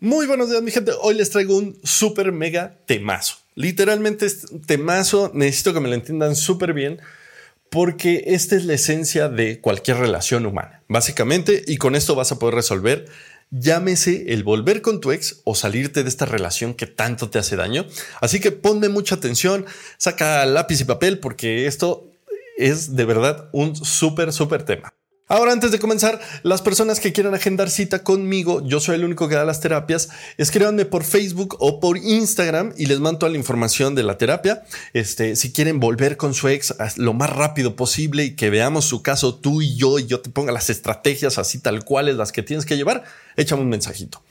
Muy buenos días, mi gente. Hoy les traigo un super mega temazo. Literalmente este temazo necesito que me lo entiendan súper bien porque esta es la esencia de cualquier relación humana, básicamente, y con esto vas a poder resolver, llámese el volver con tu ex o salirte de esta relación que tanto te hace daño. Así que ponme mucha atención, saca lápiz y papel porque esto es de verdad un súper, súper tema. Ahora, antes de comenzar, las personas que quieran agendar cita conmigo, yo soy el único que da las terapias, escríbanme por Facebook o por Instagram y les mando toda la información de la terapia. Este, si quieren volver con su ex lo más rápido posible y que veamos su caso tú y yo y yo te ponga las estrategias así tal cuales las que tienes que llevar, échame un mensajito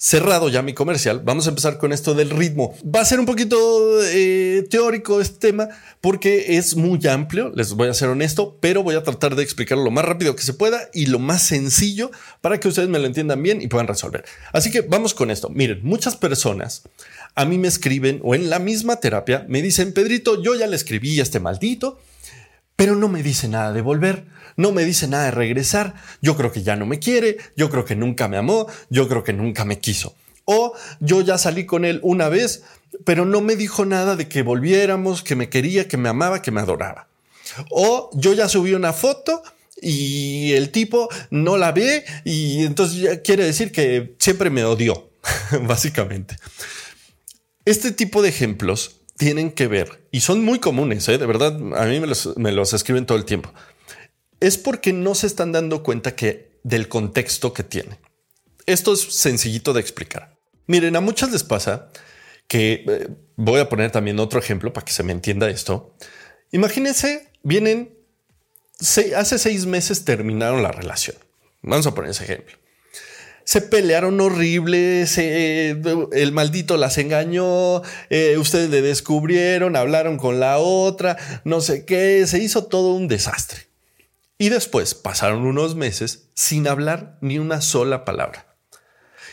cerrado ya mi comercial, vamos a empezar con esto del ritmo. Va a ser un poquito eh, teórico este tema porque es muy amplio, les voy a ser honesto, pero voy a tratar de explicarlo lo más rápido que se pueda y lo más sencillo para que ustedes me lo entiendan bien y puedan resolver. Así que vamos con esto. Miren, muchas personas a mí me escriben o en la misma terapia me dicen, Pedrito, yo ya le escribí a este maldito, pero no me dice nada de volver no me dice nada de regresar, yo creo que ya no me quiere, yo creo que nunca me amó, yo creo que nunca me quiso. O yo ya salí con él una vez, pero no me dijo nada de que volviéramos, que me quería, que me amaba, que me adoraba. O yo ya subí una foto y el tipo no la ve y entonces ya quiere decir que siempre me odió, básicamente. Este tipo de ejemplos tienen que ver y son muy comunes, ¿eh? de verdad, a mí me los, escriben todo el tiempo es porque no se están dando cuenta que del contexto que tiene. Esto es sencillito de explicar. Miren, a muchas les pasa que eh, voy a poner también otro ejemplo para que se me entienda esto. Imagínense, vienen hace seis meses terminaron la relación. Vamos a poner ese ejemplo. Se pelearon horrible, el maldito las engañó, eh, ustedes le descubrieron, hablaron con la otra, no sé qué, se hizo todo un desastre. Y después pasaron unos meses sin hablar ni una sola palabra.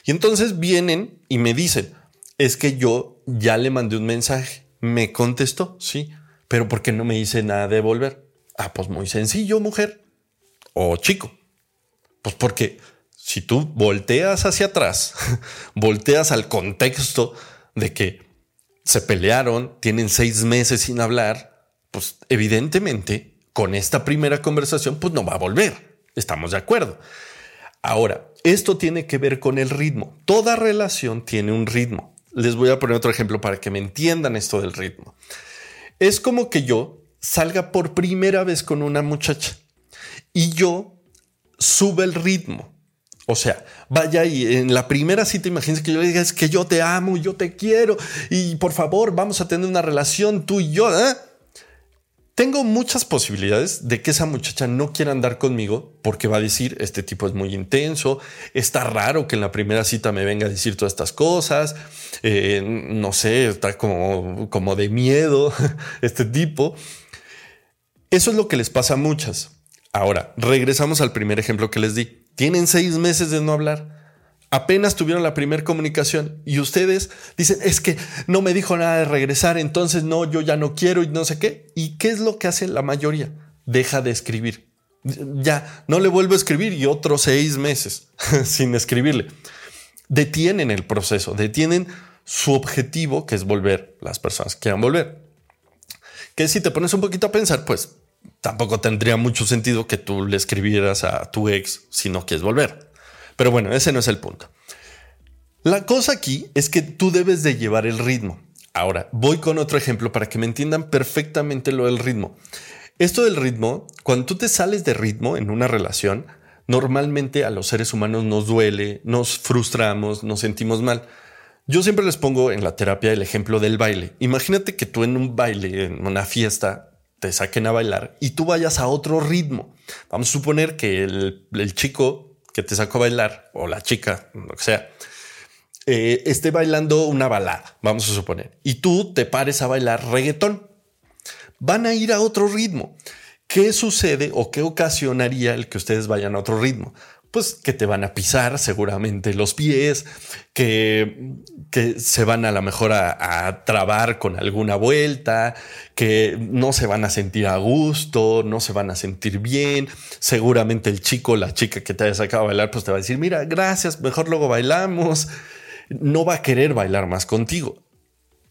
Y entonces vienen y me dicen, es que yo ya le mandé un mensaje. Me contestó, sí, pero ¿por qué no me dice nada de volver? Ah, pues muy sencillo, mujer o chico. Pues porque si tú volteas hacia atrás, volteas al contexto de que se pelearon, tienen seis meses sin hablar, pues evidentemente con esta primera conversación, pues no va a volver. Estamos de acuerdo. Ahora, esto tiene que ver con el ritmo. Toda relación tiene un ritmo. Les voy a poner otro ejemplo para que me entiendan esto del ritmo. Es como que yo salga por primera vez con una muchacha y yo sube el ritmo. O sea, vaya y en la primera cita, imagínense que yo le diga, es que yo te amo, yo te quiero y por favor vamos a tener una relación tú y yo. ¿eh? Tengo muchas posibilidades de que esa muchacha no quiera andar conmigo porque va a decir, este tipo es muy intenso, está raro que en la primera cita me venga a decir todas estas cosas, eh, no sé, está como, como de miedo este tipo. Eso es lo que les pasa a muchas. Ahora, regresamos al primer ejemplo que les di. Tienen seis meses de no hablar apenas tuvieron la primera comunicación y ustedes dicen, es que no me dijo nada de regresar, entonces no, yo ya no quiero y no sé qué. ¿Y qué es lo que hace la mayoría? Deja de escribir. Ya, no le vuelvo a escribir y otros seis meses sin escribirle. Detienen el proceso, detienen su objetivo, que es volver, las personas que quieran volver. Que si te pones un poquito a pensar, pues tampoco tendría mucho sentido que tú le escribieras a tu ex si no quieres volver. Pero bueno, ese no es el punto. La cosa aquí es que tú debes de llevar el ritmo. Ahora, voy con otro ejemplo para que me entiendan perfectamente lo del ritmo. Esto del ritmo, cuando tú te sales de ritmo en una relación, normalmente a los seres humanos nos duele, nos frustramos, nos sentimos mal. Yo siempre les pongo en la terapia el ejemplo del baile. Imagínate que tú en un baile, en una fiesta, te saquen a bailar y tú vayas a otro ritmo. Vamos a suponer que el, chico que te sacó a bailar, o la chica, lo que sea, eh, esté bailando una balada, vamos a suponer, y tú te pares a bailar reggaetón, van a ir a otro ritmo. ¿Qué sucede o qué ocasionaría el que ustedes vayan a otro ritmo? Pues que te van a pisar seguramente los pies, que, que se van a lo mejor a, trabar con alguna vuelta, que no se van a sentir a gusto, no se van a sentir bien. Seguramente el chico, la chica que te haya sacado a bailar, pues te va a decir, mira, gracias, mejor luego bailamos. no va a querer bailar más contigo.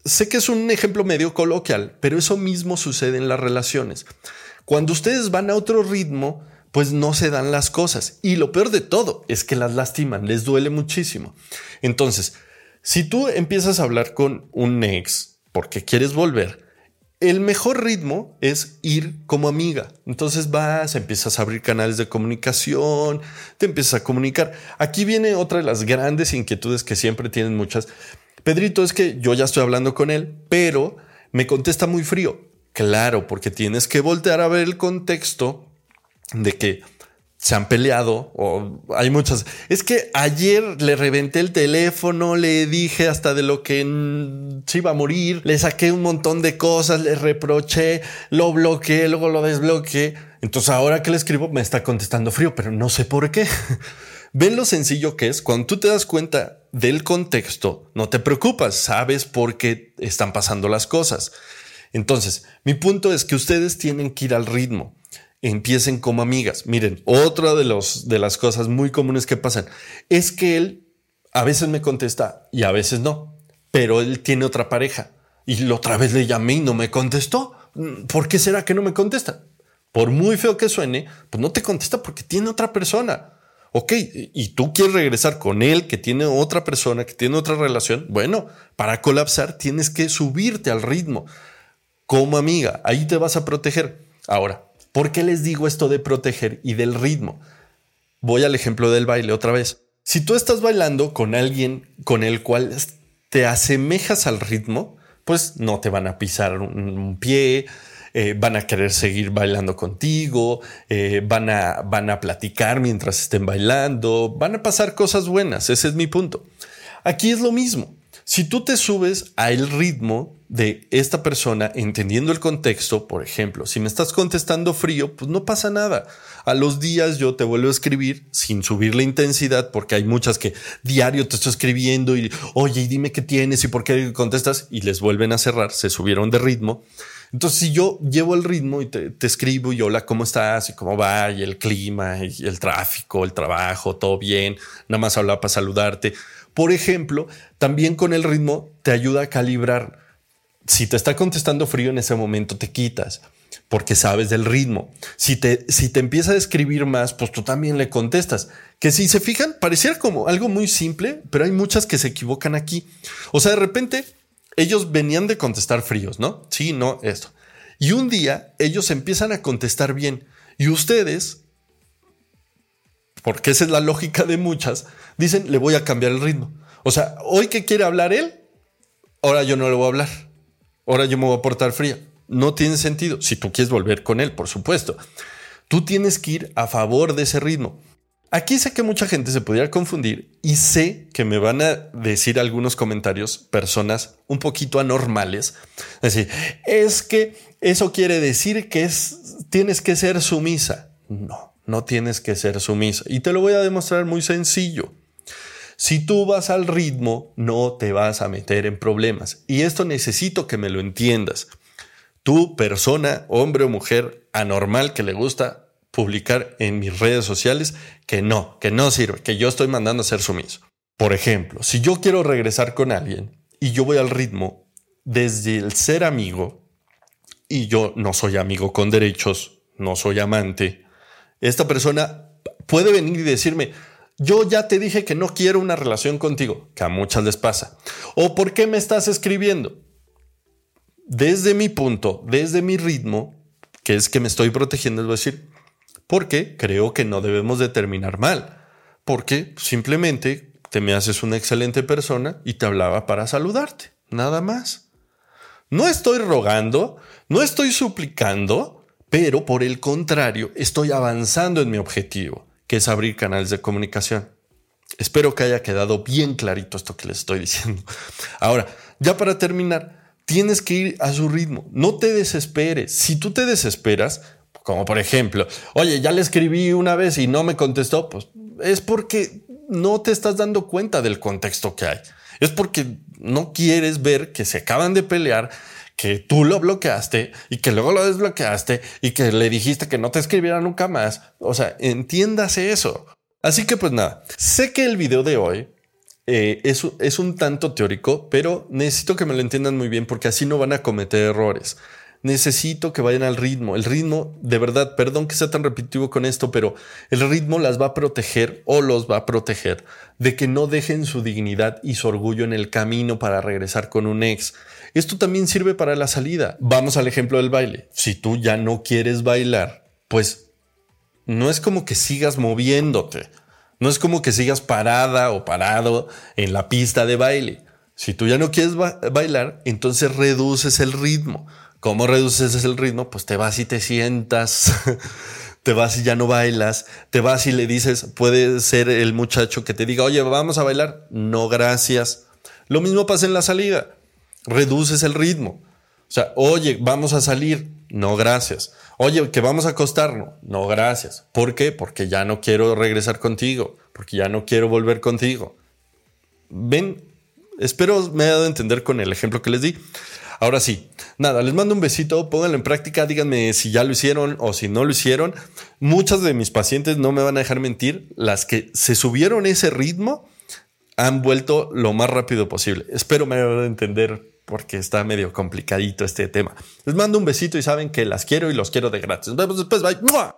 Sé que es un ejemplo medio coloquial, pero eso mismo sucede en las relaciones. Cuando ustedes van a otro ritmo, pues no se dan las cosas. Y lo peor de todo es que las lastiman, les duele muchísimo. Entonces, si tú empiezas a hablar con un ex porque quieres volver, el mejor ritmo es ir como amiga. Entonces vas, empiezas a abrir canales de comunicación, te empiezas a comunicar. Aquí viene otra de las grandes inquietudes que siempre tienen muchas. Pedrito, es que yo ya estoy hablando con él, pero me contesta muy frío. Claro, porque tienes que voltear a ver el contexto de que se han peleado o hay muchas. Es que ayer le reventé el teléfono, le dije hasta de lo que se iba a morir, le saqué un montón de cosas, le reproché, lo bloqueé, luego lo desbloqueé. Entonces ahora que le escribo me está contestando frío, pero no sé por qué. Ven lo sencillo que es. Cuando tú te das cuenta del contexto, no te preocupas, sabes por qué están pasando las cosas. Entonces, mi punto es que ustedes tienen que ir al ritmo empiecen como amigas. Miren, otra de, los, de las cosas muy comunes que pasan es que él a veces me contesta y a veces no, pero él tiene otra pareja y la otra vez le llamé y no me contestó. ¿Por qué será que no me contesta? Por muy feo que suene, pues no te contesta porque tiene otra persona. Ok, y tú quieres regresar con él que tiene otra persona, que tiene otra relación. Bueno, para colapsar tienes que subirte al ritmo como amiga. Ahí te vas a proteger. Ahora, ¿Por qué les digo esto de proteger y del ritmo? Voy al ejemplo del baile otra vez. Si tú estás bailando con alguien con el cual te asemejas al ritmo, pues no te van a pisar un, pie, eh, van a querer seguir bailando contigo, eh, van, a, van a platicar mientras estén bailando, van a pasar cosas buenas, ese es mi punto. Aquí es lo mismo. Si tú te subes al ritmo de esta persona, entendiendo el contexto, por ejemplo, si me estás contestando frío, pues no pasa nada. A los días yo te vuelvo a escribir sin subir la intensidad, porque hay muchas que diario te estoy escribiendo y, oye, dime qué tienes y por qué contestas, y les vuelven a cerrar, se subieron de ritmo. Entonces, si yo llevo el ritmo y te, escribo y hola, ¿cómo estás? Y cómo va, y el clima, y el tráfico, el trabajo, todo bien, nada más hablaba para saludarte por ejemplo, también con el ritmo te ayuda a calibrar. Si te está contestando frío en ese momento, te quitas porque sabes del ritmo. Si te, si te empieza a escribir más, pues tú también le contestas. Que si se fijan, pareciera como algo muy simple, pero hay muchas que se equivocan aquí. O sea, de repente ellos venían de contestar fríos, ¿no? Sí, no, esto. Y un día ellos empiezan a contestar bien y ustedes porque esa es la lógica de muchas, dicen, le voy a cambiar el ritmo. O sea, hoy que quiere hablar él, ahora yo no le voy a hablar. Ahora yo me voy a portar fría. No tiene sentido. Si tú quieres volver con él, por supuesto. Tú tienes que ir a favor de ese ritmo. Aquí sé que mucha gente se podría confundir y sé que me van a decir algunos comentarios personas un poquito anormales. Es decir, es que eso quiere decir que es, tienes que ser sumisa. No, no tienes que ser sumisa. Y te lo voy a demostrar muy sencillo. Si tú vas al ritmo, no te vas a meter en problemas. Y esto necesito que me lo entiendas. Tú, persona, hombre o mujer anormal que le gusta publicar en mis redes sociales, que no, que no sirve, que yo estoy mandando a ser sumiso. Por ejemplo, si yo quiero regresar con alguien y yo voy al ritmo desde el ser amigo, y yo no soy amigo con derechos, no soy amante, esta persona puede venir y decirme, yo ya te dije que no quiero una relación contigo, que a muchas les pasa. ¿O por qué me estás escribiendo? Desde mi punto, desde mi ritmo, que es que me estoy protegiendo, es decir, porque creo que no debemos de terminar mal. Porque simplemente te me haces una excelente persona y te hablaba para saludarte, nada más. No estoy rogando, no estoy suplicando, pero por el contrario, estoy avanzando en mi objetivo, que es abrir canales de comunicación. Espero que haya quedado bien clarito esto que les estoy diciendo. Ahora, ya para terminar, tienes que ir a su ritmo. No te desesperes. Si tú te desesperas, como por ejemplo, oye, ya le escribí una vez y no me contestó, pues es porque no te estás dando cuenta del contexto que hay. Es porque no quieres ver que se acaban de pelear que tú lo bloqueaste y que luego lo desbloqueaste y que le dijiste que no te escribiera nunca más. O sea, entiéndase eso. Así que pues nada, sé que el video de hoy eh, es, es un tanto teórico, pero necesito que me lo entiendan muy bien porque así no van a cometer errores necesito que vayan al ritmo. El ritmo, de verdad, perdón que sea tan repetitivo con esto, pero el ritmo las va a proteger o los va a proteger de que no dejen su dignidad y su orgullo en el camino para regresar con un ex. Esto también sirve para la salida. Vamos al ejemplo del baile. Si tú ya no quieres bailar, pues no es como que sigas moviéndote. No es como que sigas parada o parado en la pista de baile. Si tú ya no quieres bailar, entonces reduces el ritmo. ¿Cómo reduces el ritmo? Pues te vas y te sientas, te vas y ya no bailas, te vas y le dices, puede ser el muchacho que te diga, oye, vamos a bailar. No, gracias. Lo mismo pasa en la salida. Reduces el ritmo. O sea, oye, vamos a salir. No, gracias. Oye, que vamos a acostarnos. No, gracias. ¿Por qué? Porque ya no quiero regresar contigo. Porque ya no quiero volver contigo. Ven, espero me haya dado a entender con el ejemplo que les di. Ahora sí, nada, les mando un besito, pónganlo en práctica, díganme si ya lo hicieron o si no lo hicieron. Muchas de mis pacientes no me van a dejar mentir, las que se subieron ese ritmo han vuelto lo más rápido posible. Espero me hagan entender porque está medio complicadito este tema. Les mando un besito y saben que las quiero y los quiero de gratis. Nos vemos después, bye.